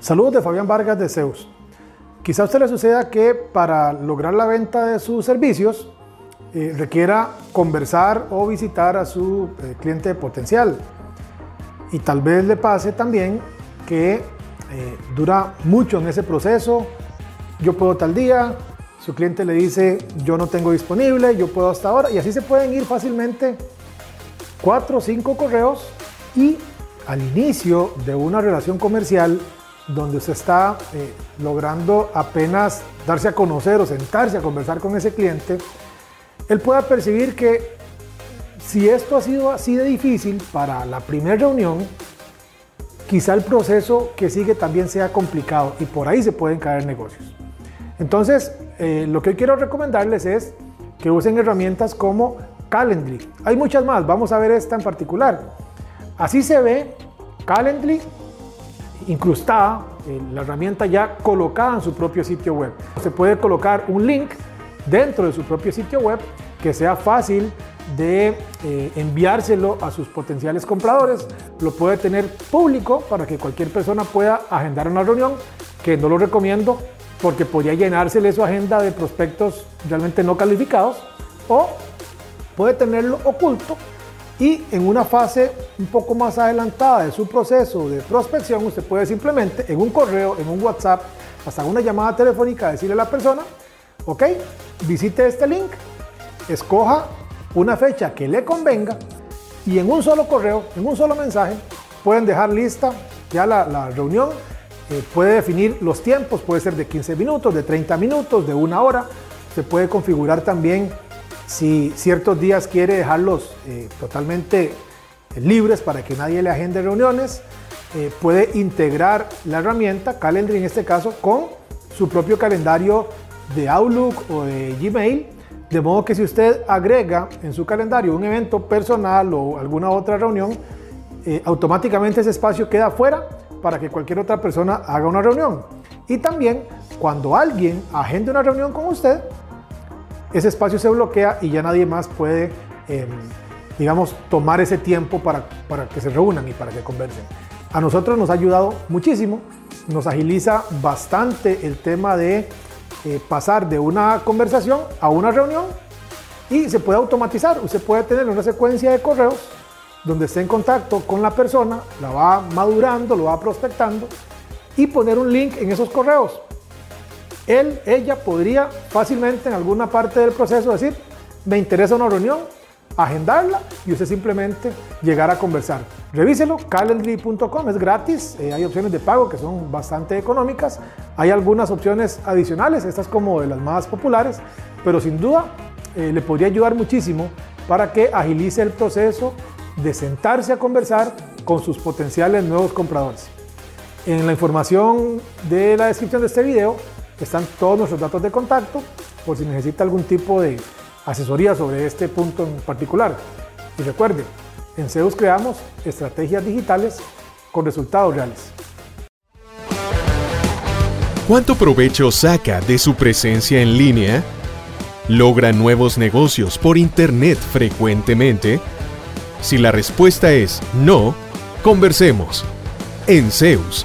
Saludos de Fabián Vargas de Zeus. Quizá a usted le suceda que para lograr la venta de sus servicios eh, requiera conversar o visitar a su eh, cliente potencial. Y tal vez le pase también que eh, dura mucho en ese proceso. Yo puedo tal día, su cliente le dice yo no tengo disponible, yo puedo hasta ahora. Y así se pueden ir fácilmente cuatro o cinco correos y al inicio de una relación comercial donde usted está eh, logrando apenas darse a conocer o sentarse a conversar con ese cliente, él pueda percibir que si esto ha sido así de difícil para la primera reunión, quizá el proceso que sigue también sea complicado y por ahí se pueden caer negocios. Entonces, eh, lo que quiero recomendarles es que usen herramientas como Calendly. Hay muchas más, vamos a ver esta en particular. Así se ve Calendly incrustada, la herramienta ya colocada en su propio sitio web. Se puede colocar un link dentro de su propio sitio web que sea fácil de eh, enviárselo a sus potenciales compradores. Lo puede tener público para que cualquier persona pueda agendar una reunión, que no lo recomiendo porque podría llenársele su agenda de prospectos realmente no calificados o puede tenerlo oculto y en una fase un poco más adelantada de su proceso de prospección, usted puede simplemente en un correo, en un WhatsApp, hasta una llamada telefónica decirle a la persona, ok, visite este link, escoja una fecha que le convenga y en un solo correo, en un solo mensaje, pueden dejar lista ya la, reunión. Eh, puede definir los tiempos, puede ser de 15 minutos, de 30 minutos, de una hora. Se puede configurar también si ciertos días quiere dejarlos eh, totalmente libres para que nadie le agende reuniones, eh, puede integrar la herramienta Calendly en este caso con su propio calendario de Outlook o de Gmail, de modo que si usted agrega en su calendario un evento personal o alguna otra reunión, eh, automáticamente ese espacio queda fuera para que cualquier otra persona haga una reunión. Y también cuando alguien agende una reunión con usted, ese espacio se bloquea y ya nadie más puede, em, digamos, tomar ese tiempo para, para que se reúnan y para que conversen. A nosotros nos ha ayudado muchísimo, nos agiliza bastante el tema de eh, pasar de una conversación a una reunión y se puede automatizar. Usted puede tener una secuencia de correos donde esté en contacto con la persona, la va madurando, lo va prospectando y poner un link en esos correos él, ella podría fácilmente en alguna parte del proceso decir, me interesa una reunión, agendarla y usted simplemente llegar a conversar. Revíselo, calendly.com, es gratis, eh, hay opciones de pago que son bastante económicas, hay algunas opciones adicionales, estas como de las más populares, pero sin duda eh, le podría ayudar muchísimo para que agilice el proceso de sentarse a conversar con sus potenciales nuevos compradores. En la información de la descripción de este video están todos nuestros datos de contacto por si necesita algún tipo de asesoría sobre este punto en particular. Y recuerde, en Zeus creamos estrategias digitales con resultados reales. ¿Cuánto provecho saca de su presencia en línea? ¿Logra nuevos negocios por Internet frecuentemente? Si la respuesta es no, conversemos. En Zeus